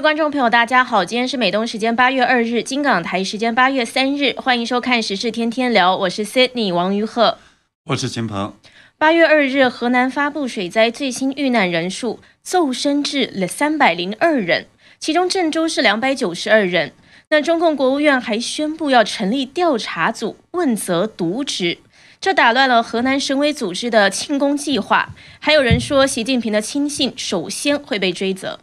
位观众朋友，大家好，今天是美东时间八月二日，金港台时间八月三日，欢迎收看时事天天聊，我是 Sydney 王于鹤，我是秦鹏。八月二日，河南发布水灾最新遇难人数骤升至了三百零二人，其中郑州是两百九十二人。那中共国务院还宣布要成立调查组，问责渎职，这打乱了河南省委组织的庆功计划。还有人说，习近平的亲信首先会被追责。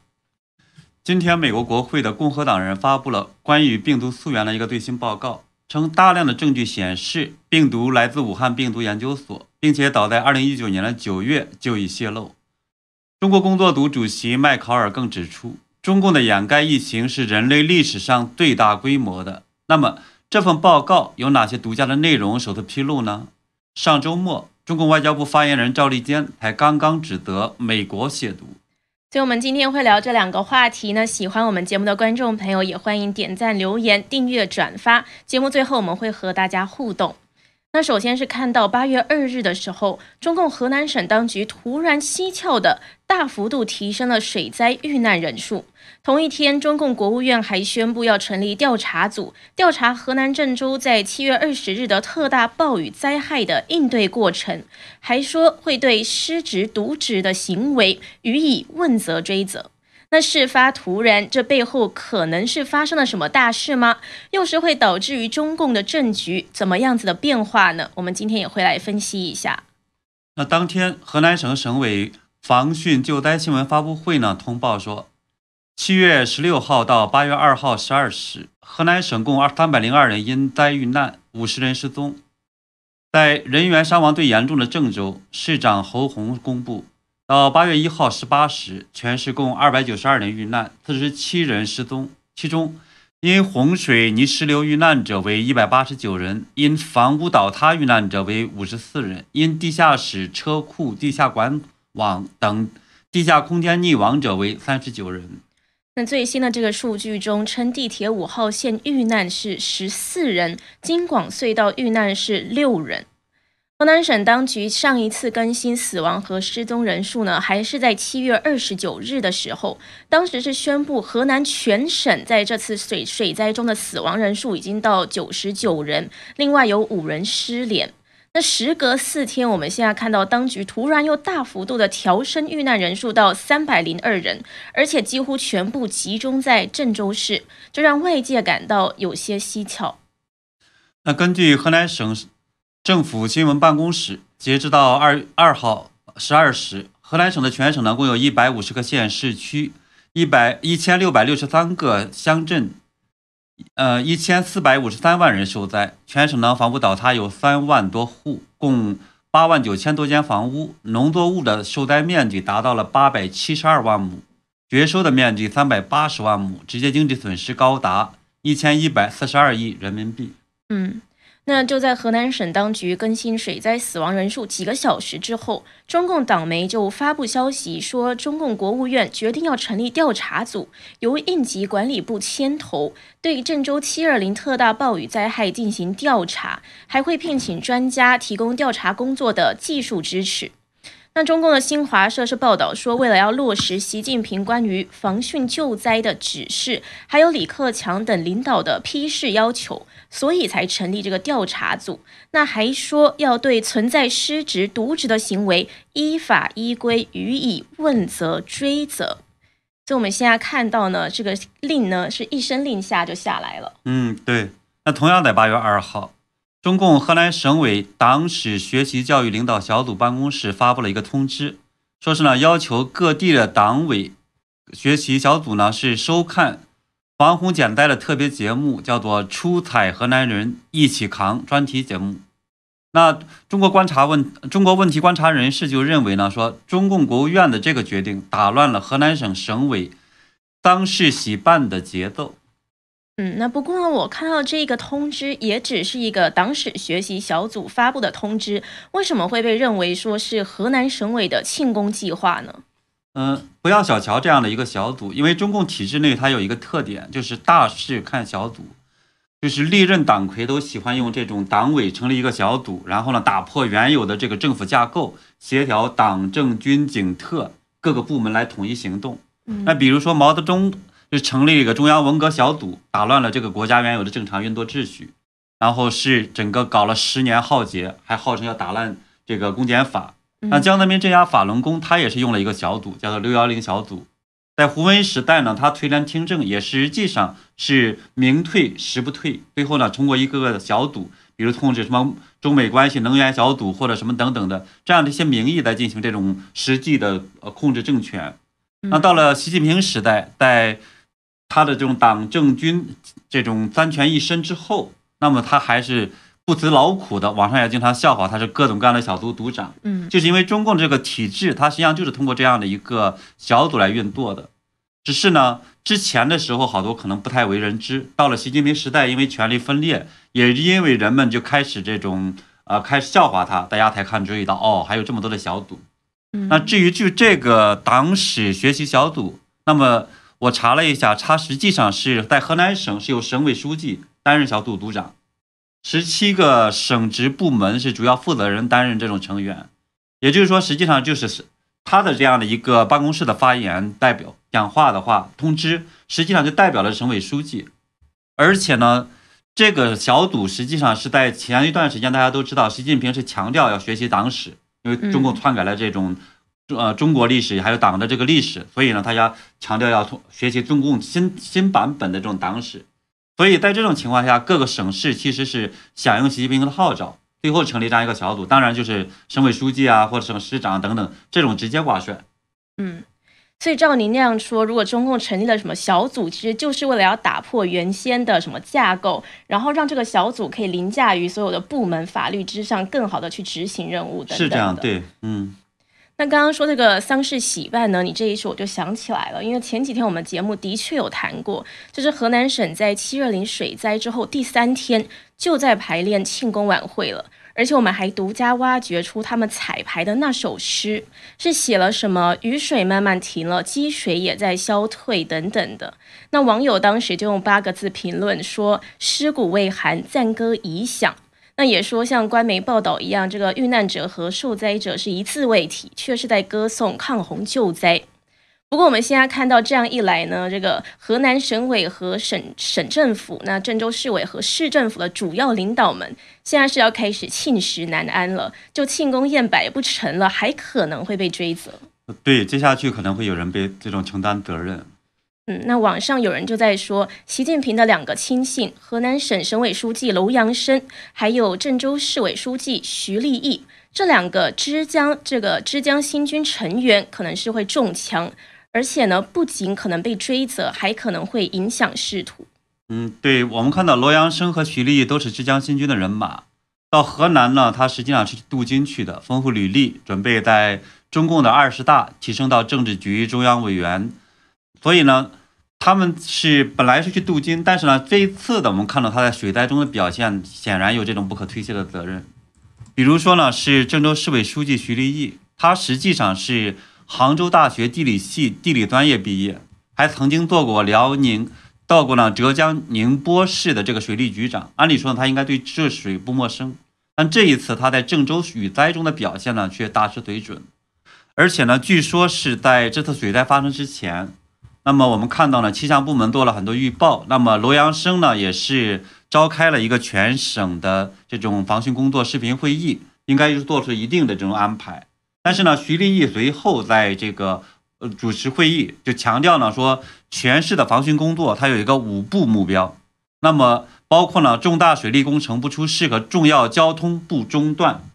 今天，美国国会的共和党人发布了关于病毒溯源的一个最新报告，称大量的证据显示病毒来自武汉病毒研究所，并且早在2019年的9月就已泄露。中国工作组主席麦考尔更指出，中共的掩盖疫情是人类历史上最大规模的。那么，这份报告有哪些独家的内容首次披露呢？上周末，中共外交部发言人赵立坚才刚刚指责美国亵渎。所以，我们今天会聊这两个话题呢。喜欢我们节目的观众朋友，也欢迎点赞、留言、订阅、转发。节目最后，我们会和大家互动。那首先是看到八月二日的时候，中共河南省当局突然蹊跷的大幅度提升了水灾遇难人数。同一天，中共国务院还宣布要成立调查组，调查河南郑州在七月二十日的特大暴雨灾害的应对过程，还说会对失职渎职的行为予以问责追责。那事发突然，这背后可能是发生了什么大事吗？又是会导致于中共的政局怎么样子的变化呢？我们今天也会来分析一下。那当天，河南省省委防汛救灾新闻发布会呢，通报说，七月十六号到八月二号十二时，河南省共二三百零二人因灾遇难，五十人失踪。在人员伤亡最严重的郑州，市长侯红公布。到八月一号十八时，全市共二百九十二人遇难，四十七人失踪。其中，因洪水泥石流遇难者为一百八十九人，因房屋倒塌遇难者为五十四人，因地下室、车库、地下管网等地下空间溺亡者为三十九人。那最新的这个数据中，称地铁五号线遇难是十四人，京广隧道遇难是六人。河南省当局上一次更新死亡和失踪人数呢，还是在七月二十九日的时候，当时是宣布河南全省在这次水水灾中的死亡人数已经到九十九人，另外有五人失联。时隔四天，我们现在看到当局突然又大幅度的调升遇难人数到三百零二人，而且几乎全部集中在郑州市，这让外界感到有些蹊跷。那根据河南省。政府新闻办公室截止到二二号十二时，河南省的全省呢共有一百五十个县市区，一百一千六百六十三个乡镇，呃一千四百五十三万人受灾。全省呢房屋倒塌有三万多户，共八万九千多间房屋，农作物的受灾面积达到了八百七十二万亩，绝收的面积三百八十万亩，直接经济损失高达一千一百四十二亿人民币。嗯。那就在河南省当局更新水灾死亡人数几个小时之后，中共党媒就发布消息说，中共国务院决定要成立调查组，由应急管理部牵头，对郑州720特大暴雨灾害进行调查，还会聘请专家提供调查工作的技术支持。那中共的新华社是报道说，为了要落实习近平关于防汛救灾的指示，还有李克强等领导的批示要求，所以才成立这个调查组。那还说要对存在失职渎职的行为依法依规予以问责追责。所以我们现在看到呢，这个令呢是一声令下就下来了。嗯，对。那同样在八月二号。中共河南省委党史学习教育领导小组办公室发布了一个通知，说是呢要求各地的党委学习小组呢是收看防洪减灾的特别节目，叫做“出彩河南人一起扛”专题节目。那中国观察问中国问题观察人士就认为呢，说中共国务院的这个决定打乱了河南省省委当事喜办的节奏。嗯，那不过呢，我看到这个通知也只是一个党史学习小组发布的通知，为什么会被认为说是河南省委的庆功计划呢？嗯，不要小瞧这样的一个小组，因为中共体制内它有一个特点，就是大事看小组，就是历任党魁都喜欢用这种党委成立一个小组，然后呢打破原有的这个政府架构，协调党政军警特各个部门来统一行动。那比如说毛泽东。就成立一个中央文革小组，打乱了这个国家原有的正常运作秩序，然后是整个搞了十年浩劫，还号称要打烂这个公检法。那江泽民镇压法轮功，他也是用了一个小组，叫做六幺零小组。在胡温时代呢，他推梁听政，也实际上是名退实不退。最后呢，通过一个个的小组，比如控制什么中美关系能源小组或者什么等等的这样的一些名义来进行这种实际的呃控制政权。那到了习近平时代，在他的这种党政军这种三权一身之后，那么他还是。不辞劳苦的，网上也经常笑话他是各种各样的小组组长，嗯，就是因为中共这个体制，它实际上就是通过这样的一个小组来运作的。只是呢，之前的时候好多可能不太为人知，到了习近平时代，因为权力分裂，也因为人们就开始这种呃开始笑话他，大家才看注意到哦，还有这么多的小组。那至于就这个党史学习小组，那么我查了一下，他实际上是在河南省是由省委书记担任小组组长。十七个省直部门是主要负责人担任这种成员，也就是说，实际上就是是他的这样的一个办公室的发言代表讲话的话，通知实际上就代表了省委书记。而且呢，这个小组实际上是在前一段时间，大家都知道，习近平是强调要学习党史，因为中共篡改了这种呃中国历史还有党的这个历史，所以呢，他要强调要从学习中共新新版本的这种党史。所以在这种情况下，各个省市其实是响应习近平的号召，最后成立这样一个小组。当然，就是省委书记啊，或者省市长等等这种直接挂帅。嗯，所以照您那样说，如果中共成立了什么小组，其实就是为了要打破原先的什么架构，然后让这个小组可以凌驾于所有的部门法律之上，更好的去执行任务等等。是这样，对，嗯。那刚刚说这个丧事喜办呢，你这一说我就想起来了，因为前几天我们节目的确有谈过，就是河南省在七二零水灾之后第三天就在排练庆功晚会了，而且我们还独家挖掘出他们彩排的那首诗，是写了什么雨水慢慢停了，积水也在消退等等的。那网友当时就用八个字评论说：“尸骨未寒，赞歌已响。”那也说像官媒报道一样，这个遇难者和受灾者是一字未提，却是在歌颂抗洪救灾。不过我们现在看到这样一来呢，这个河南省委和省省政府，那郑州市委和市政府的主要领导们，现在是要开始庆食难安了，就庆功宴摆不成了，还可能会被追责。对，接下去可能会有人被这种承担责任。嗯，那网上有人就在说，习近平的两个亲信，河南省省委书记楼阳生，还有郑州市委书记徐立毅，这两个枝江这个枝江新军成员，可能是会中枪，而且呢，不仅可能被追责，还可能会影响仕途。嗯，对，我们看到罗阳生和徐立毅都是枝江新军的人马，到河南呢，他实际上是镀金去的，丰富履历，准备在中共的二十大提升到政治局中央委员。所以呢，他们是本来是去镀金，但是呢，这一次的我们看到他在水灾中的表现，显然有这种不可推卸的责任。比如说呢，是郑州市委书记徐立毅，他实际上是杭州大学地理系地理专业毕业，还曾经做过辽宁、到过呢浙江宁波市的这个水利局长。按理说呢，他应该对治水不陌生，但这一次他在郑州雨灾中的表现呢，却大失水准。而且呢，据说是在这次水灾发生之前。那么我们看到呢，气象部门做了很多预报。那么罗阳生呢，也是召开了一个全省的这种防汛工作视频会议，应该是做出一定的这种安排。但是呢，徐立毅随后在这个呃主持会议，就强调呢说，全市的防汛工作它有一个五步目标。那么包括呢，重大水利工程不出事和重要交通不中断。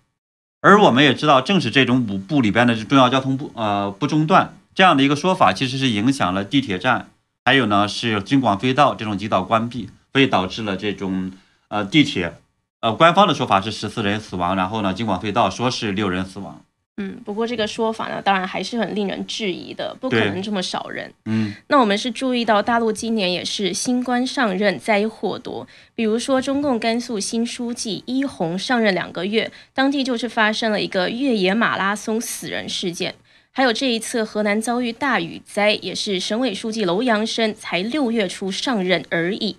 而我们也知道，正是这种五步里边的重要交通不呃不中断。这样的一个说法，其实是影响了地铁站，还有呢是京广隧道这种几道关闭，所以导致了这种呃地铁，呃官方的说法是十四人死亡，然后呢京广隧道说是六人死亡。嗯，不过这个说法呢，当然还是很令人质疑的，不可能这么少人。嗯，那我们是注意到大陆今年也是新官上任灾祸多，比如说中共甘肃新书记伊洪上任两个月，当地就是发生了一个越野马拉松死人事件。还有这一次河南遭遇大雨灾，也是省委书记楼阳生才六月初上任而已。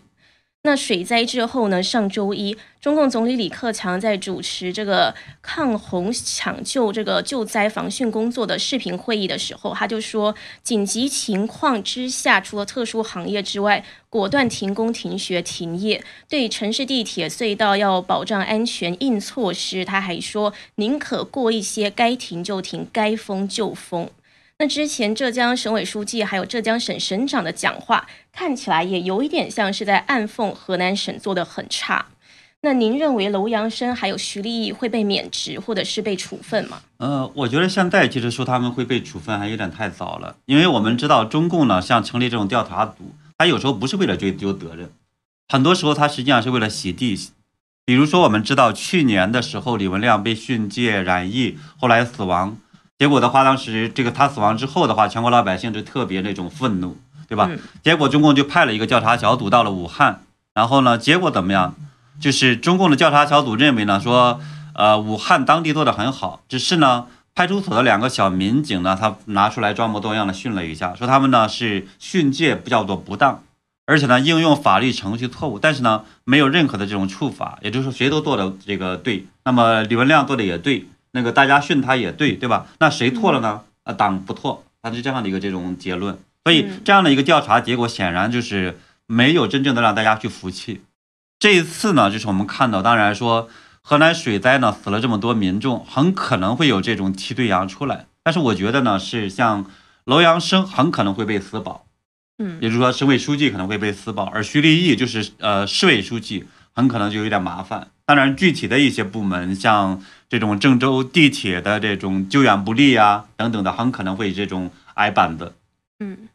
那水灾之后呢？上周一，中共总理李克强在主持这个抗洪抢救、这个救灾防汛工作的视频会议的时候，他就说，紧急情况之下，除了特殊行业之外，果断停工、停学、停业。对城市地铁隧道要保障安全，硬措施。他还说，宁可过一些该停就停，该封就封。那之前浙江省委书记还有浙江省省长的讲话，看起来也有一点像是在暗讽河南省做的很差。那您认为楼阳生还有徐立毅会被免职或者是被处分吗？呃，我觉得现在其实说他们会被处分还有点太早了，因为我们知道中共呢，像成立这种调查组，他有时候不是为了追究责任，很多时候他实际上是为了洗地。比如说我们知道去年的时候，李文亮被训诫染疫，后来死亡。结果的话，当时这个他死亡之后的话，全国老百姓就特别那种愤怒，对吧？结果中共就派了一个调查小组到了武汉，然后呢，结果怎么样？就是中共的调查小组认为呢，说呃武汉当地做的很好，只是呢派出所的两个小民警呢，他拿出来装模作样的训了一下，说他们呢是训诫不叫做不当，而且呢应用法律程序错误，但是呢没有任何的这种处罚，也就是说谁都做的这个对，那么李文亮做的也对。那个大家训他也对，对吧？那谁错了呢？啊，党不错，他是这样的一个这种结论。所以这样的一个调查结果显然就是没有真正的让大家去服气。这一次呢，就是我们看到，当然说河南水灾呢死了这么多民众，很可能会有这种替罪羊出来。但是我觉得呢，是像楼阳生很可能会被私保，嗯，也就是说省委书记可能会被私保，而徐立毅就是呃市委书记很可能就有点麻烦。当然，具体的一些部门像。这种郑州地铁的这种救援不力啊，等等的，很可能会这种挨板子。嗯，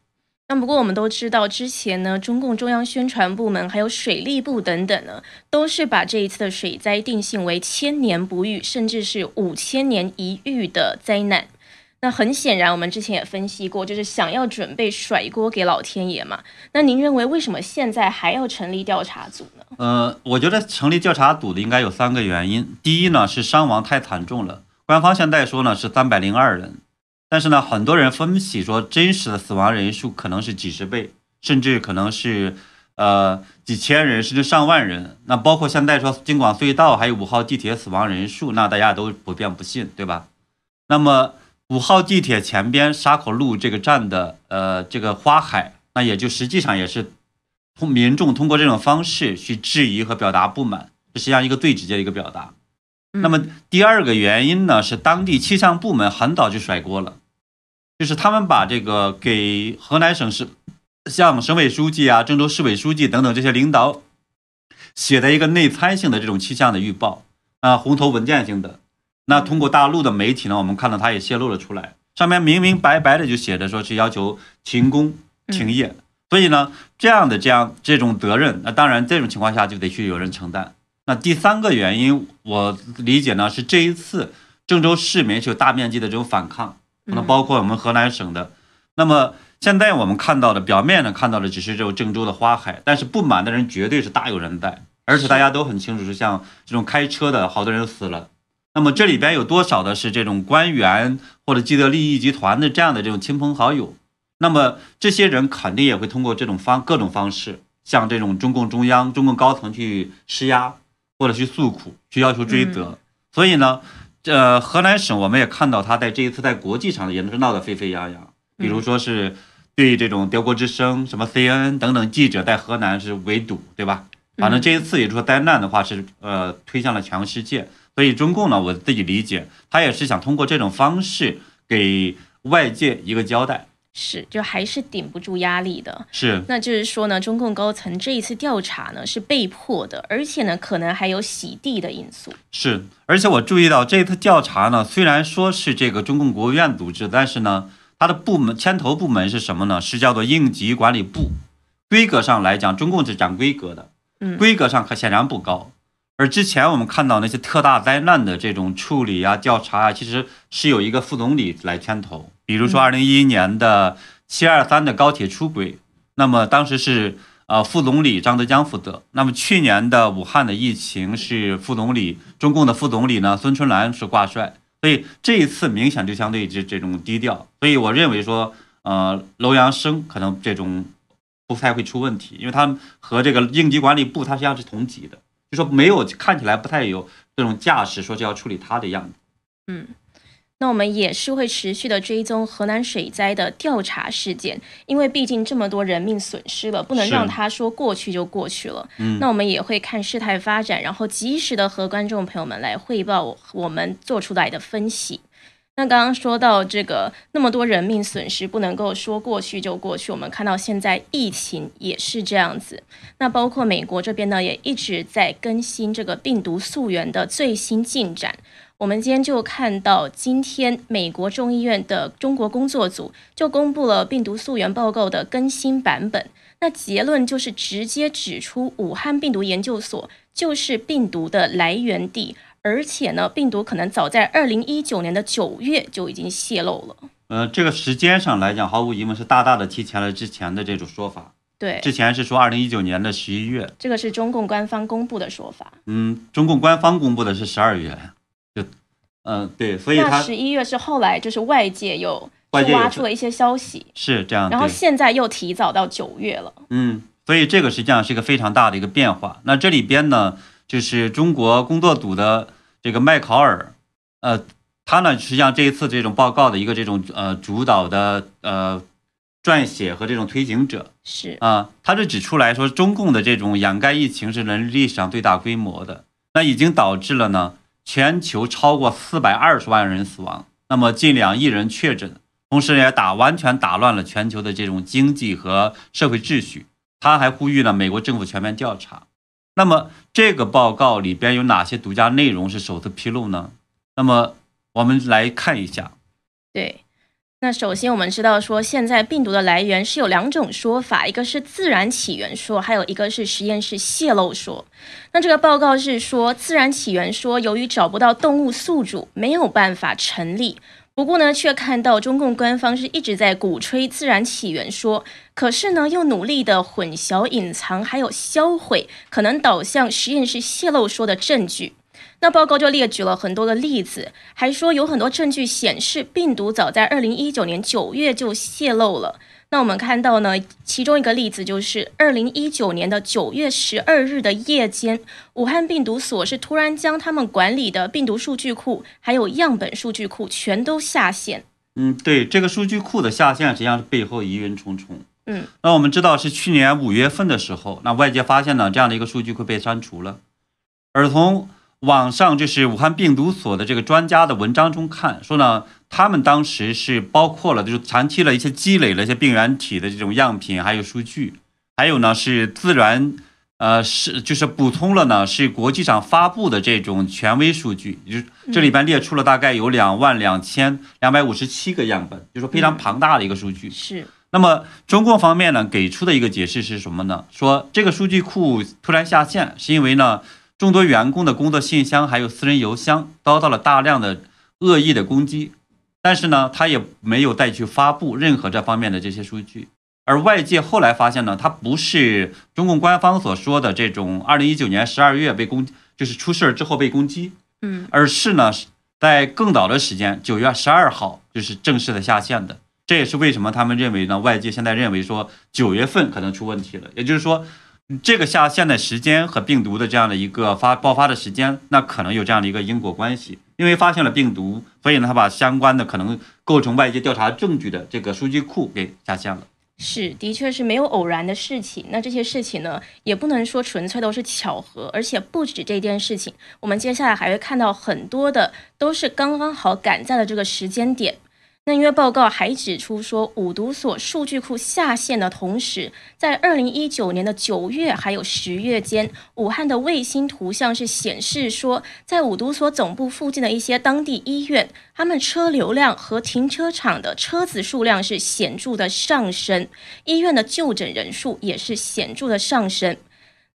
那不过我们都知道，之前呢，中共中央宣传部门还有水利部等等呢，都是把这一次的水灾定性为千年不遇，甚至是五千年一遇的灾难。那很显然，我们之前也分析过，就是想要准备甩锅给老天爷嘛。那您认为为什么现在还要成立调查组呢？呃，我觉得成立调查组的应该有三个原因。第一呢，是伤亡太惨重了，官方现在说呢是三百零二人，但是呢，很多人分析说真实的死亡人数可能是几十倍，甚至可能是呃几千人，甚至上万人。那包括现在说京广隧道还有五号地铁死亡人数，那大家都普遍不信，对吧？那么。五号地铁前边沙口路这个站的呃这个花海，那也就实际上也是通民众通过这种方式去质疑和表达不满，这实际上一个最直接的一个表达。那么第二个原因呢，是当地气象部门很早就甩锅了，就是他们把这个给河南省市像省委书记啊、郑州市委书记等等这些领导写的一个内参性的这种气象的预报啊，红头文件性的。那通过大陆的媒体呢，我们看到他也泄露了出来，上面明明白白的就写着说是要求停工停业，所以呢，这样的这样这种责任，那当然这种情况下就得去有人承担。那第三个原因，我理解呢是这一次郑州市民是有大面积的这种反抗，那包括我们河南省的。那么现在我们看到的表面呢看到的只是这种郑州的花海，但是不满的人绝对是大有人在，而且大家都很清楚，是像这种开车的好多人死了。那么这里边有多少的是这种官员或者既得利益集团的这样的这种亲朋好友？那么这些人肯定也会通过这种方各种方式向这种中共中央、中共高层去施压，或者去诉苦，去要求追责。所以呢，呃，河南省我们也看到他在这一次在国际上也是闹得沸沸扬扬，比如说是对这种德国之声、什么 CNN 等等记者在河南是围堵，对吧？反正这一次也就是说灾难的话是呃推向了全世界。所以中共呢，我自己理解，他也是想通过这种方式给外界一个交代，是，就还是顶不住压力的，是。那就是说呢，中共高层这一次调查呢是被迫的，而且呢可能还有洗地的因素。是，而且我注意到这次调查呢，虽然说是这个中共国务院组织，但是呢，它的部门牵头部门是什么呢？是叫做应急管理部。规格上来讲，中共是讲规格的，嗯，规格上可显然不高。而之前我们看到那些特大灾难的这种处理啊、调查啊，其实是有一个副总理来牵头。比如说，二零一一年的七二三的高铁出轨，那么当时是呃副总理张德江负责。那么去年的武汉的疫情是副总理中共的副总理呢孙春兰是挂帅，所以这一次明显就相对这这种低调。所以我认为说，呃，楼阳生可能这种不太会出问题，因为他和这个应急管理部他实际上是同级的，就说没有看起来不太有这种架势，说是要处理它的样子。嗯。那我们也是会持续的追踪河南水灾的调查事件，因为毕竟这么多人命损失了，不能让他说过去就过去了。嗯，那我们也会看事态发展，然后及时的和观众朋友们来汇报我们做出来的分析。那刚刚说到这个那么多人命损失，不能够说过去就过去。我们看到现在疫情也是这样子，那包括美国这边呢，也一直在更新这个病毒溯源的最新进展。我们今天就看到，今天美国众议院的中国工作组就公布了病毒溯源报告的更新版本。那结论就是直接指出，武汉病毒研究所就是病毒的来源地，而且呢，病毒可能早在二零一九年的九月就已经泄露了。呃，这个时间上来讲，毫无疑问是大大的提前了之前的这种说法。对，之前是说二零一九年的十一月，这个是中共官方公布的说法。嗯，中共官方公布的是十二月。就嗯，对，所以他十一月是后来就是外界又挖出了一些消息，是这样，然后现在又提早到九月了。嗯，所以这个实际上是一个非常大的一个变化。那这里边呢，就是中国工作组的这个麦考尔，呃，他呢实际上这一次这种报告的一个这种呃主导的呃撰写和这种推行者是啊，他是指出来说，中共的这种掩盖疫情是人类历史上最大规模的，那已经导致了呢。全球超过四百二十万人死亡，那么近两亿人确诊，同时也打完全打乱了全球的这种经济和社会秩序。他还呼吁了美国政府全面调查。那么这个报告里边有哪些独家内容是首次披露呢？那么我们来看一下。对。那首先，我们知道说，现在病毒的来源是有两种说法，一个是自然起源说，还有一个是实验室泄露说。那这个报告是说，自然起源说由于找不到动物宿主，没有办法成立。不过呢，却看到中共官方是一直在鼓吹自然起源说，可是呢，又努力的混淆、隐藏，还有销毁可能导向实验室泄露说的证据。那报告就列举了很多的例子，还说有很多证据显示病毒早在二零一九年九月就泄露了。那我们看到呢，其中一个例子就是二零一九年的九月十二日的夜间，武汉病毒所是突然将他们管理的病毒数据库还有样本数据库全都下线。嗯，对，这个数据库的下线实际上是背后疑云重重。嗯，那我们知道是去年五月份的时候，那外界发现呢这样的一个数据库被删除了，而从网上就是武汉病毒所的这个专家的文章中看说呢，他们当时是包括了就是长期了一些积累了一些病原体的这种样品还有数据，还有呢是自然呃是就是补充了呢是国际上发布的这种权威数据，就是这里边列出了大概有两万两千两百五十七个样本，就说非常庞大的一个数据。是。那么中共方面呢给出的一个解释是什么呢？说这个数据库突然下线是因为呢。众多员工的工作信箱还有私人邮箱遭到了大量的恶意的攻击，但是呢，他也没有再去发布任何这方面的这些数据。而外界后来发现呢，他不是中共官方所说的这种二零一九年十二月被攻，就是出事儿之后被攻击，嗯，而是呢，在更早的时间，九月十二号就是正式的下线的。这也是为什么他们认为呢，外界现在认为说九月份可能出问题了，也就是说。这个下线的时间和病毒的这样的一个发爆发的时间，那可能有这样的一个因果关系。因为发现了病毒，所以呢，他把相关的可能构成外界调查证据的这个数据库给下线了。是，的确是没有偶然的事情。那这些事情呢，也不能说纯粹都是巧合，而且不止这件事情，我们接下来还会看到很多的，都是刚刚好赶在了这个时间点。那因为报告还指出说，五毒所数据库下线的同时，在二零一九年的九月还有十月间，武汉的卫星图像是显示说，在五毒所总部附近的一些当地医院，他们车流量和停车场的车子数量是显著的上升，医院的就诊人数也是显著的上升。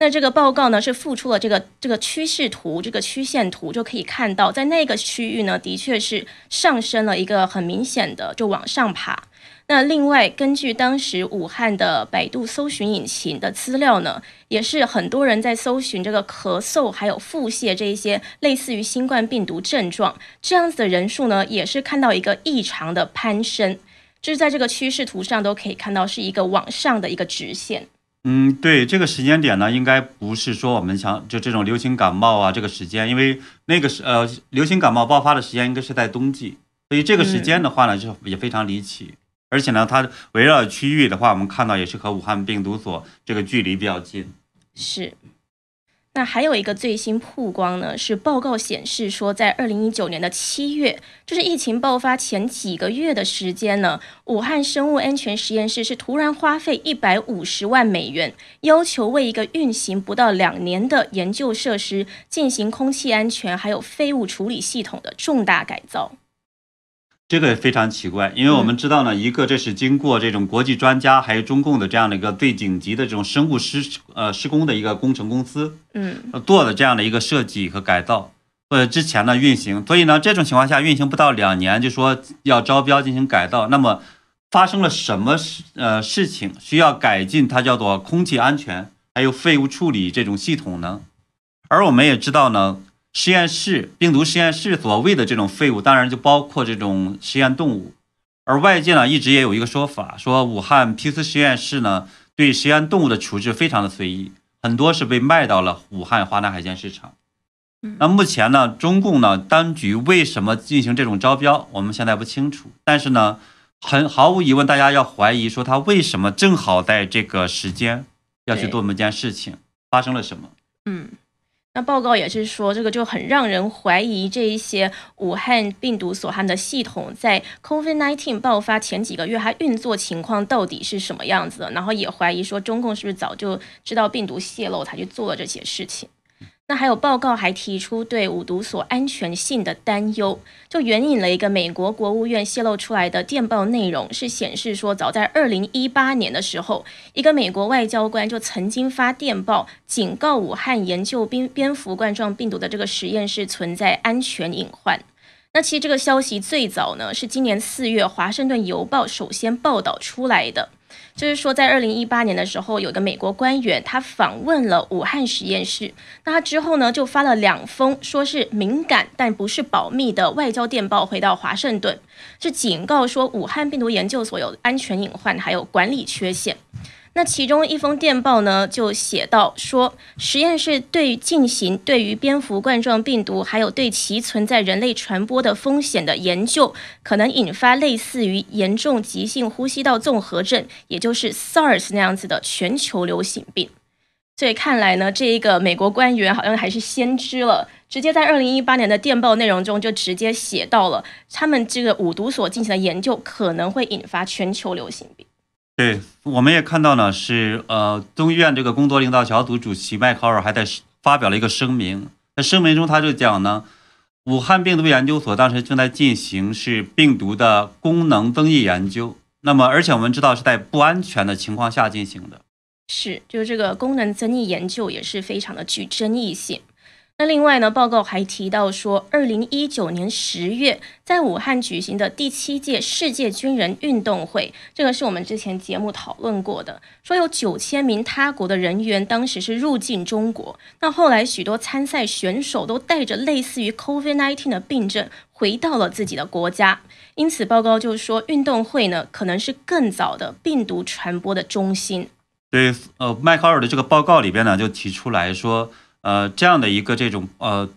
那这个报告呢，是附出了这个这个趋势图，这个曲线图就可以看到，在那个区域呢，的确是上升了一个很明显的，就往上爬。那另外，根据当时武汉的百度搜寻引擎的资料呢，也是很多人在搜寻这个咳嗽还有腹泻这一些类似于新冠病毒症状，这样子的人数呢，也是看到一个异常的攀升。就是在这个趋势图上都可以看到是一个往上的一个直线。嗯，对，这个时间点呢，应该不是说我们想就这种流行感冒啊这个时间，因为那个是呃流行感冒爆发的时间应该是在冬季，所以这个时间的话呢，就也非常离奇。而且呢，它围绕区域的话，我们看到也是和武汉病毒所这个距离比较近。是。那还有一个最新曝光呢，是报告显示说，在二零一九年的七月，就是疫情爆发前几个月的时间呢，武汉生物安全实验室是突然花费一百五十万美元，要求为一个运行不到两年的研究设施进行空气安全还有废物处理系统的重大改造。这个非常奇怪，因为我们知道呢，一个这是经过这种国际专家还有中共的这样的一个最顶级的这种生物施呃施工的一个工程公司，嗯，做的这样的一个设计和改造，呃之前呢运行，所以呢这种情况下运行不到两年就说要招标进行改造，那么发生了什么事呃事情需要改进它叫做空气安全还有废物处理这种系统呢？而我们也知道呢。实验室病毒实验室所谓的这种废物，当然就包括这种实验动物。而外界呢，一直也有一个说法，说武汉皮斯实验室呢对实验动物的处置非常的随意，很多是被卖到了武汉华南海鲜市场。那目前呢，中共呢当局为什么进行这种招标，我们现在不清楚。但是呢，很毫无疑问，大家要怀疑说他为什么正好在这个时间要去做这么件事情，发生了什么？嗯。那报告也是说，这个就很让人怀疑，这一些武汉病毒所含的系统在 COVID-19 爆发前几个月，它运作情况到底是什么样子的？然后也怀疑说，中共是不是早就知道病毒泄露，才去做了这些事情？那还有报告还提出对五毒所安全性的担忧，就援引了一个美国国务院泄露出来的电报内容，是显示说，早在二零一八年的时候，一个美国外交官就曾经发电报警告武汉研究蝙蝙蝠冠状病毒的这个实验室存在安全隐患。那其实这个消息最早呢，是今年四月《华盛顿邮报》首先报道出来的。就是说，在二零一八年的时候，有个美国官员他访问了武汉实验室，那他之后呢就发了两封说是敏感但不是保密的外交电报回到华盛顿，是警告说武汉病毒研究所有安全隐患还有管理缺陷。那其中一封电报呢，就写到说，实验室对进行对于蝙蝠冠状病毒还有对其存在人类传播的风险的研究，可能引发类似于严重急性呼吸道综合症，也就是 SARS 那样子的全球流行病。所以看来呢，这一个美国官员好像还是先知了，直接在二零一八年的电报内容中就直接写到了，他们这个五毒所进行的研究可能会引发全球流行病。对，我们也看到呢，是呃，中医院这个工作领导小组主席迈考尔还在发表了一个声明，在声明中他就讲呢，武汉病毒研究所当时正在进行是病毒的功能增益研究，那么而且我们知道是在不安全的情况下进行的，是，就是这个功能增益研究也是非常的具争议性。那另外呢，报告还提到说，二零一九年十月在武汉举行的第七届世界军人运动会，这个是我们之前节目讨论过的，说有九千名他国的人员当时是入境中国，那后来许多参赛选手都带着类似于 COVID-19 的病症回到了自己的国家，因此报告就是说，运动会呢可能是更早的病毒传播的中心。对，呃，迈克尔的这个报告里边呢就提出来说。呃，这样的一个这种呃，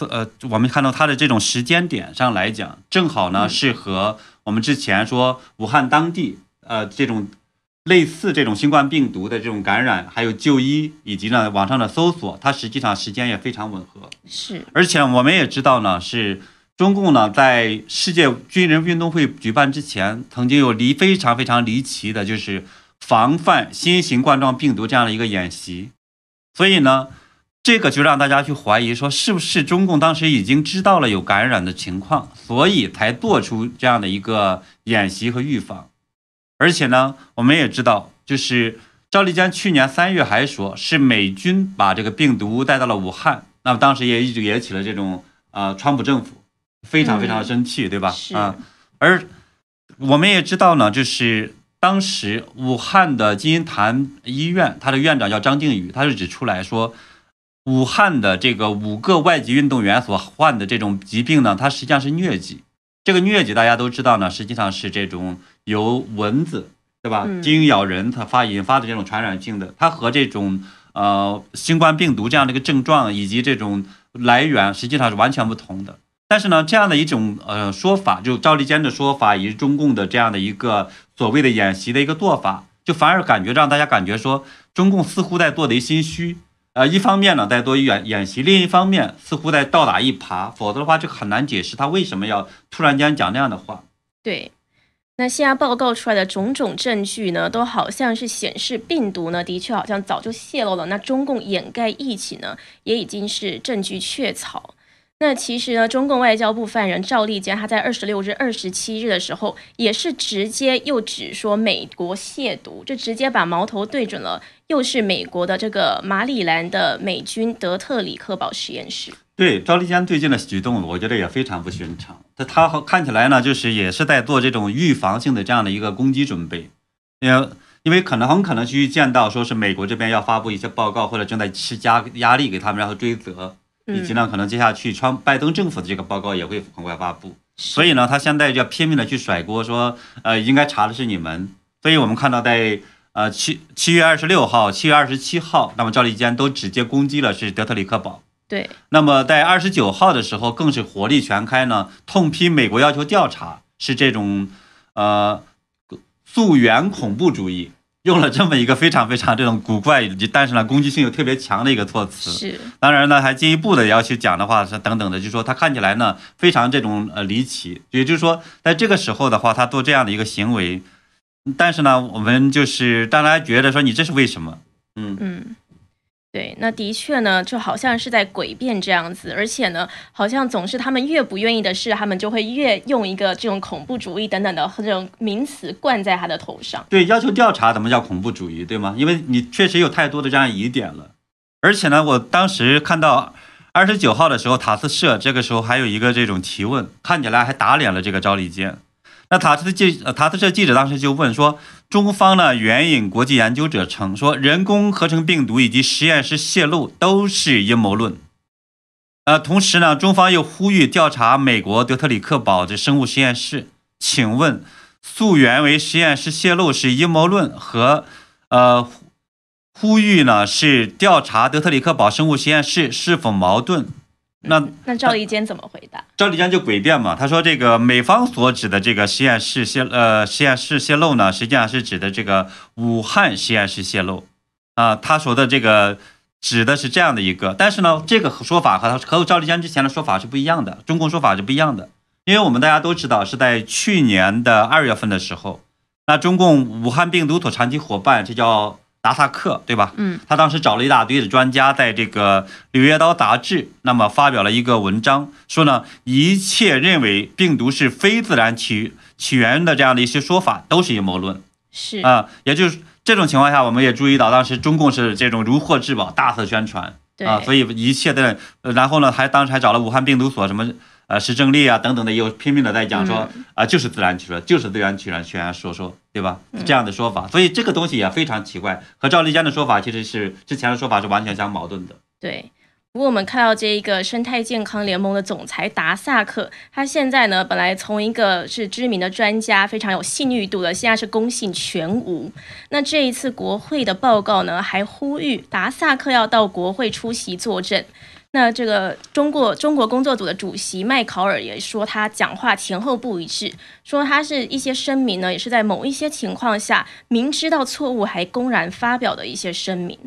呃，我们看到它的这种时间点上来讲，正好呢是和我们之前说武汉当地呃这种类似这种新冠病毒的这种感染，还有就医以及呢网上的搜索，它实际上时间也非常吻合。是，而且我们也知道呢，是中共呢在世界军人运动会举办之前，曾经有离非常非常离奇的，就是防范新型冠状病毒这样的一个演习，所以呢。这个就让大家去怀疑，说是不是中共当时已经知道了有感染的情况，所以才做出这样的一个演习和预防。而且呢，我们也知道，就是赵立坚去年三月还说是美军把这个病毒带到了武汉，那么当时也一直引起了这种呃，川普政府非常非常生气，对吧？啊，而我们也知道呢，就是当时武汉的金银潭医院，他的院长叫张定宇，他就指出来说。武汉的这个五个外籍运动员所患的这种疾病呢，它实际上是疟疾。这个疟疾大家都知道呢，实际上是这种由蚊子对吧嗯叮咬人它发引发的这种传染性的，它和这种呃新冠病毒这样的一个症状以及这种来源实际上是完全不同的。但是呢，这样的一种呃说法，就赵立坚的说法以及中共的这样的一个所谓的演习的一个做法，就反而感觉让大家感觉说，中共似乎在做贼心虚。呃，一方面呢在做演演习，另一方面似乎在倒打一耙，否则的话，就很难解释他为什么要突然间讲那样的话。对。那现在报告出来的种种证据呢，都好像是显示病毒呢，的确好像早就泄露了。那中共掩盖疫情呢，也已经是证据确凿。那其实呢，中共外交部发言人赵立坚他在二十六日、二十七日的时候，也是直接又指说美国亵渎，就直接把矛头对准了，又是美国的这个马里兰的美军德特里克堡实验室。对赵立坚最近的举动，我觉得也非常不寻常。他他好看起来呢，就是也是在做这种预防性的这样的一个攻击准备，因为因为可能很可能去见到说是美国这边要发布一些报告，或者正在施加压力给他们，然后追责。以及呢，可能接下去川拜登政府的这个报告也会很快发布，所以呢，他现在就要拼命的去甩锅，说呃应该查的是你们。所以我们看到在呃七七月二十六号、七月二十七号，那么赵立坚都直接攻击了是德特里克堡。对。那么在二十九号的时候，更是火力全开呢，痛批美国要求调查是这种呃溯源恐怖主义。用了这么一个非常非常这种古怪，以及但是呢攻击性又特别强的一个措辞。是，当然呢，还进一步的要去讲的话是等等的，就是说他看起来呢非常这种呃离奇，也就是说在这个时候的话，他做这样的一个行为，但是呢，我们就是大家觉得说你这是为什么？嗯嗯。对，那的确呢，就好像是在诡辩这样子，而且呢，好像总是他们越不愿意的事，他们就会越用一个这种恐怖主义等等的这种名词冠在他的头上。对，要求调查怎么叫恐怖主义，对吗？因为你确实有太多的这样疑点了，而且呢，我当时看到二十九号的时候，塔斯社这个时候还有一个这种提问，看起来还打脸了这个赵立坚。那塔斯记呃塔斯社记者当时就问说，中方呢援引国际研究者称说，人工合成病毒以及实验室泄露都是阴谋论。呃，同时呢，中方又呼吁调查美国德特里克堡的生物实验室。请问，溯源为实验室泄露是阴谋论和呃呼吁呢是调查德特里克堡生物实验室是否矛盾？那那赵立坚怎么回答？赵立坚就诡辩嘛，他说这个美方所指的这个实验室泄呃实验室泄露呢，实际上是指的这个武汉实验室泄露啊，他说的这个指的是这样的一个，但是呢，这个说法和他和赵立坚之前的说法是不一样的，中共说法是不一样的，因为我们大家都知道是在去年的二月份的时候，那中共武汉病毒所长期伙伴这叫。达萨克对吧？嗯，他当时找了一大堆的专家，在这个《柳叶刀》杂志，那么发表了一个文章，说呢，一切认为病毒是非自然起起源的这样的一些说法都是阴谋论。是啊，也就是这种情况下，我们也注意到，当时中共是这种如获至宝，大肆宣传啊，所以一切的，然后呢，还当时还找了武汉病毒所什么。呃，石正丽啊，等等的，又拼命的在讲说啊，就是自然起源，就是自然起源，起源说说，对吧？这样的说法，所以这个东西也非常奇怪，和赵立坚的说法其实是之前的说法是完全相矛盾的。对，不过我们看到这一个生态健康联盟的总裁达萨克，他现在呢，本来从一个是知名的专家，非常有信誉度的，现在是公信全无。那这一次国会的报告呢，还呼吁达萨克要到国会出席作证。那这个中国中国工作组的主席麦考尔也说，他讲话前后不一致，说他是一些声明呢，也是在某一些情况下明知道错误还公然发表的一些声明。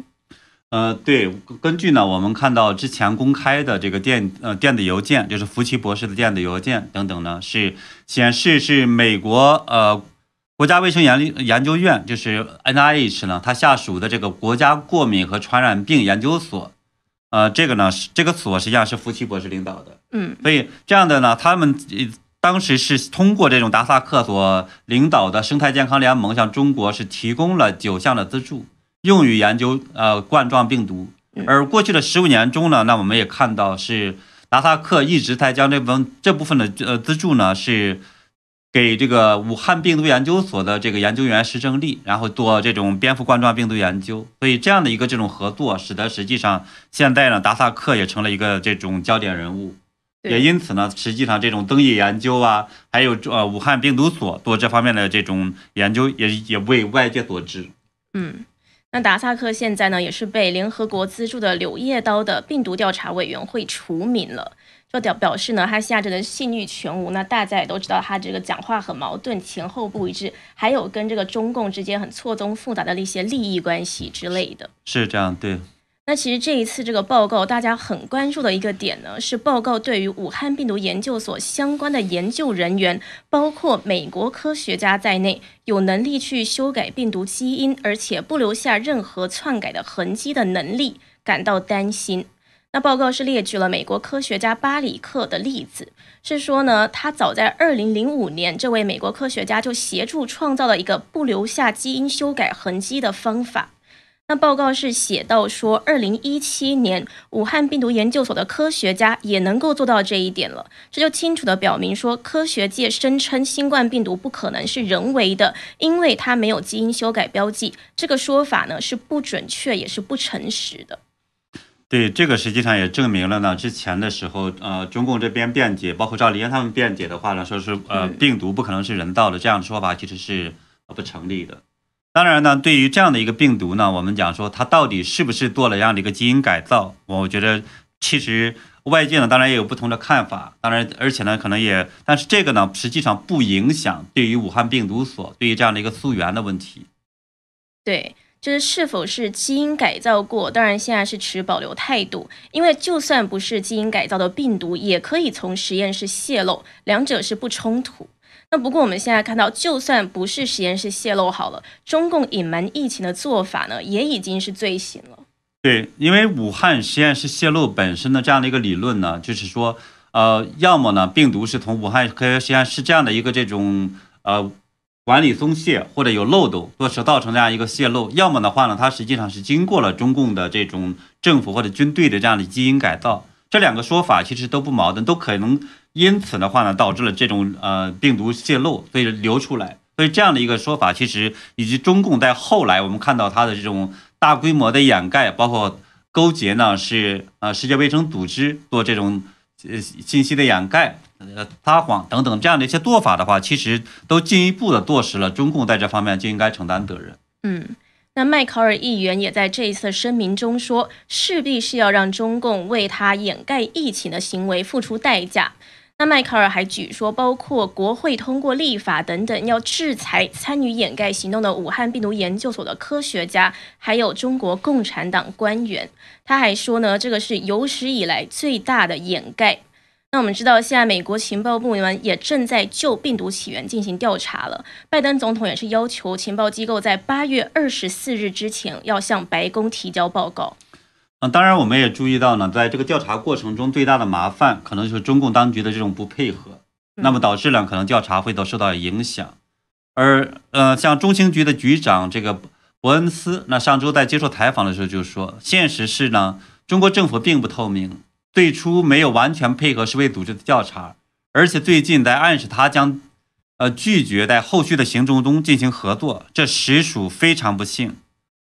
呃，对，根据呢，我们看到之前公开的这个电呃电子邮件，就是福奇博士的电子邮件等等呢，是显示是美国呃国家卫生研研究院，就是 NIH 呢，它下属的这个国家过敏和传染病研究所。呃，这个呢是这个所实际上是夫妻博士领导的，嗯，所以这样的呢，他们当时是通过这种达萨克所领导的生态健康联盟，向中国是提供了九项的资助，用于研究呃冠状病毒。而过去的十五年中呢，那我们也看到是达萨克一直在将这部分这部分的呃资助呢是。给这个武汉病毒研究所的这个研究员石正丽，然后做这种蝙蝠冠状病毒研究，所以这样的一个这种合作，使得实际上现在呢，达萨克也成了一个这种焦点人物。也因此呢，实际上这种登叶研究啊，还有呃武汉病毒所做这方面的这种研究，也也为外界所知。嗯，那达萨克现在呢，也是被联合国资助的柳叶刀的病毒调查委员会除名了。就表表示呢，他现在真的信誉全无。那大家也都知道，他这个讲话很矛盾，前后不一致，还有跟这个中共之间很错综复杂的一些利益关系之类的。是这样，对。那其实这一次这个报告，大家很关注的一个点呢，是报告对于武汉病毒研究所相关的研究人员，包括美国科学家在内，有能力去修改病毒基因，而且不留下任何篡改的痕迹的能力，感到担心。那报告是列举了美国科学家巴里克的例子，是说呢，他早在二零零五年，这位美国科学家就协助创造了一个不留下基因修改痕迹的方法。那报告是写到说，二零一七年武汉病毒研究所的科学家也能够做到这一点了，这就清楚的表明说，科学界声称新冠病毒不可能是人为的，因为它没有基因修改标记，这个说法呢是不准确也是不诚实的。对，这个实际上也证明了呢。之前的时候，呃，中共这边辩解，包括赵立坚他们辩解的话呢，说是呃，病毒不可能是人造的，这样的说法其实是不成立的。当然呢，对于这样的一个病毒呢，我们讲说它到底是不是做了这样的一个基因改造，我觉得其实外界呢当然也有不同的看法。当然，而且呢，可能也，但是这个呢，实际上不影响对于武汉病毒所对于这样的一个溯源的问题。对。就是是否是基因改造过？当然现在是持保留态度，因为就算不是基因改造的病毒，也可以从实验室泄露，两者是不冲突。那不过我们现在看到，就算不是实验室泄露好了，中共隐瞒疫情的做法呢，也已经是罪行了。对，因为武汉实验室泄露本身的这样的一个理论呢，就是说，呃，要么呢病毒是从武汉科学实验室这样的一个这种呃。管理松懈或者有漏洞，或是造成这样一个泄露；要么的话呢，它实际上是经过了中共的这种政府或者军队的这样的基因改造。这两个说法其实都不矛盾，都可能因此的话呢，导致了这种呃病毒泄露，所以流出来。所以这样的一个说法，其实以及中共在后来我们看到它的这种大规模的掩盖，包括勾结呢，是呃世界卫生组织做这种呃信息的掩盖。呃，撒谎等等这样的一些做法的话，其实都进一步的坐实了中共在这方面就应该承担责任。嗯，那麦考尔议员也在这一次声明中说，势必是要让中共为他掩盖疫情的行为付出代价。那迈克尔还举说，包括国会通过立法等等，要制裁参与掩盖行动的武汉病毒研究所的科学家，还有中国共产党官员。他还说呢，这个是有史以来最大的掩盖。那我们知道，现在美国情报部门也正在就病毒起源进行调查了。拜登总统也是要求情报机构在八月二十四日之前要向白宫提交报告。嗯，当然，我们也注意到呢，在这个调查过程中，最大的麻烦可能就是中共当局的这种不配合，那么导致了可能调查会都受到影响。而呃，像中情局的局长这个伯恩斯，那上周在接受采访的时候就说，现实是呢，中国政府并不透明。最初没有完全配合世卫组织的调查，而且最近在暗示他将，呃拒绝在后续的行动中进行合作，这实属非常不幸。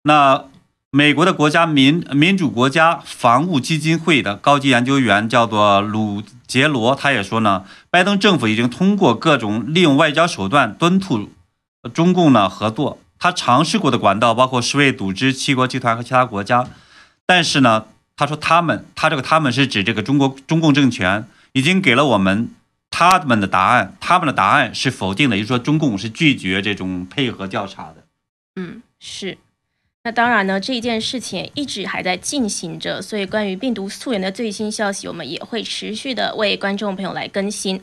那美国的国家民民主国家防务基金会的高级研究员叫做鲁杰罗，他也说呢，拜登政府已经通过各种利用外交手段敦促中共呢合作，他尝试过的管道包括世卫组织、七国集团和其他国家，但是呢。他说：“他们，他这个他们是指这个中国中共政权已经给了我们他们的答案，他们的答案是否定的，也就是说中共是拒绝这种配合调查的。”嗯，是。那当然呢，这一件事情一直还在进行着，所以关于病毒溯源的最新消息，我们也会持续的为观众朋友来更新。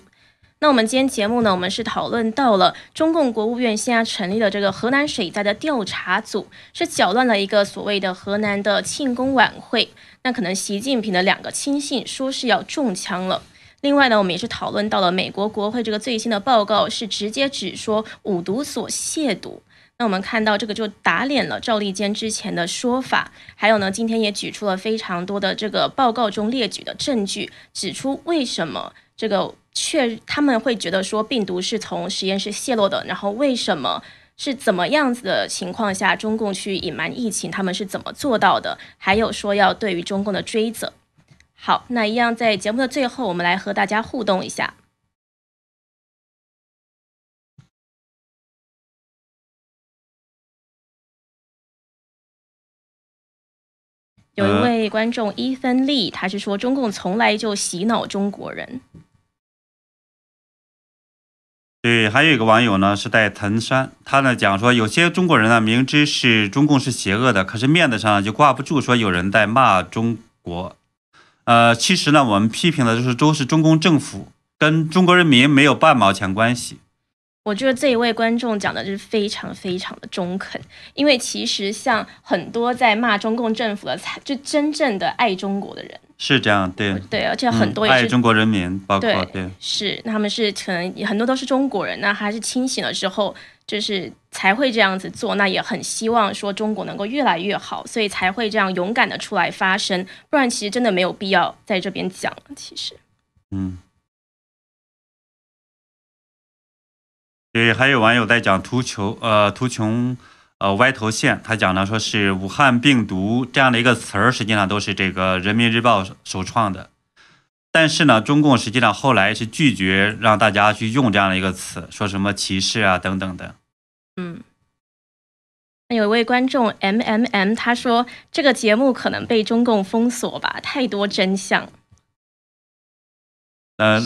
那我们今天节目呢，我们是讨论到了中共国务院现在成立了这个河南水灾的调查组，是搅乱了一个所谓的河南的庆功晚会。那可能习近平的两个亲信说是要中枪了。另外呢，我们也是讨论到了美国国会这个最新的报告，是直接指说五毒所亵渎。那我们看到这个就打脸了赵立坚之前的说法。还有呢，今天也举出了非常多的这个报告中列举的证据，指出为什么这个确他们会觉得说病毒是从实验室泄露的，然后为什么？是怎么样子的情况下，中共去隐瞒疫情，他们是怎么做到的？还有说要对于中共的追责。好，那一样在节目的最后，我们来和大家互动一下。有一位观众伊芬利，他是说中共从来就洗脑中国人。对，还有一个网友呢是在藤山，他呢讲说，有些中国人呢明知是中共是邪恶的，可是面子上就挂不住，说有人在骂中国。呃，其实呢，我们批评的就是都是中共政府，跟中国人民没有半毛钱关系。我觉得这一位观众讲的就是非常非常的中肯，因为其实像很多在骂中共政府的，才就真正的爱中国的人。是这样，对对，而且很多也是爱中国人民，包括对是他们是可能很多都是中国人，那还是清醒了之后，就是才会这样子做，那也很希望说中国能够越来越好，所以才会这样勇敢的出来发声，不然其实真的没有必要在这边讲，其实。嗯。对，还有网友在讲“图穷”呃“图穷”呃歪头线，他讲呢说是武汉病毒这样的一个词儿，实际上都是这个人民日报首创的。但是呢，中共实际上后来是拒绝让大家去用这样的一个词，说什么歧视啊等等的。嗯，有一位观众 M M M 他说这个节目可能被中共封锁吧，太多真相。嗯，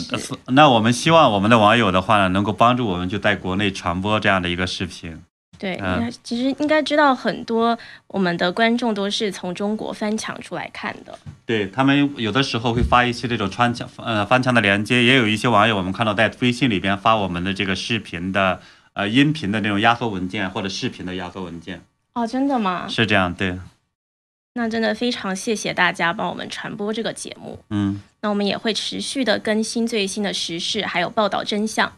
那我们希望我们的网友的话呢，能够帮助我们就在国内传播这样的一个视频。对，其实应该知道很多我们的观众都是从中国翻墙出来看的。对他们有的时候会发一些这种穿墙呃翻墙的链接，也有一些网友我们看到在微信里边发我们的这个视频的呃音频的那种压缩文件或者视频的压缩文件。哦，真的吗？是这样，对。那真的非常谢谢大家帮我们传播这个节目。嗯，那我们也会持续的更新最新的时事，还有报道真相。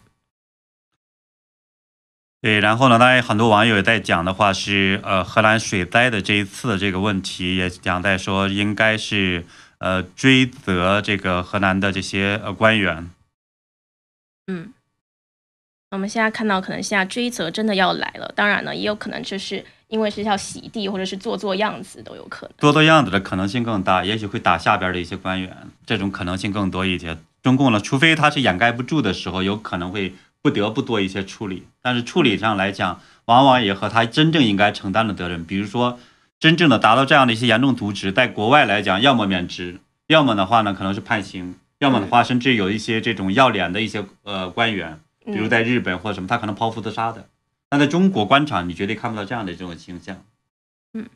对，然后呢，当然很多网友也在讲的话是，呃，荷兰水灾的这一次的这个问题，也讲在说应该是呃追责这个荷兰的这些呃官员。嗯，我们现在看到可能现在追责真的要来了，当然呢，也有可能就是。因为是要洗地，或者是做做样子都有可能，做做样子的可能性更大，也许会打下边的一些官员，这种可能性更多一些。中共呢，除非他是掩盖不住的时候，有可能会不得不做一些处理，但是处理上来讲，往往也和他真正应该承担的责任，比如说真正的达到这样的一些严重渎职，在国外来讲，要么免职，要么的话呢，可能是判刑，要么的话，甚至有一些这种要脸的一些呃官员，比如在日本或者什么，他可能剖腹自杀的。那在中国官场，你绝对看不到这样的这种倾向。嗯，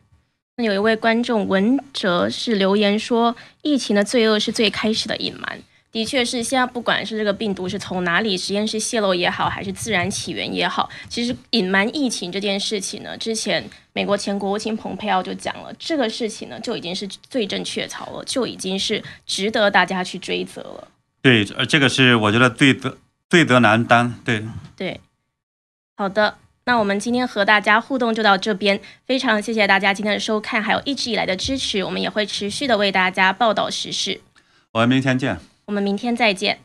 那有一位观众文哲是留言说，疫情的罪恶是最开始的隐瞒。的确是，现在不管是这个病毒是从哪里实验室泄露也好，还是自然起源也好，其实隐瞒疫情这件事情呢，之前美国前国务卿蓬佩奥就讲了，这个事情呢就已经是罪证确凿了，就已经是值得大家去追责了。对，呃，这个是我觉得罪责罪责难担。对对，好的。那我们今天和大家互动就到这边，非常谢谢大家今天的收看，还有一直以来的支持。我们也会持续的为大家报道时事。我们明天见。我们明天再见。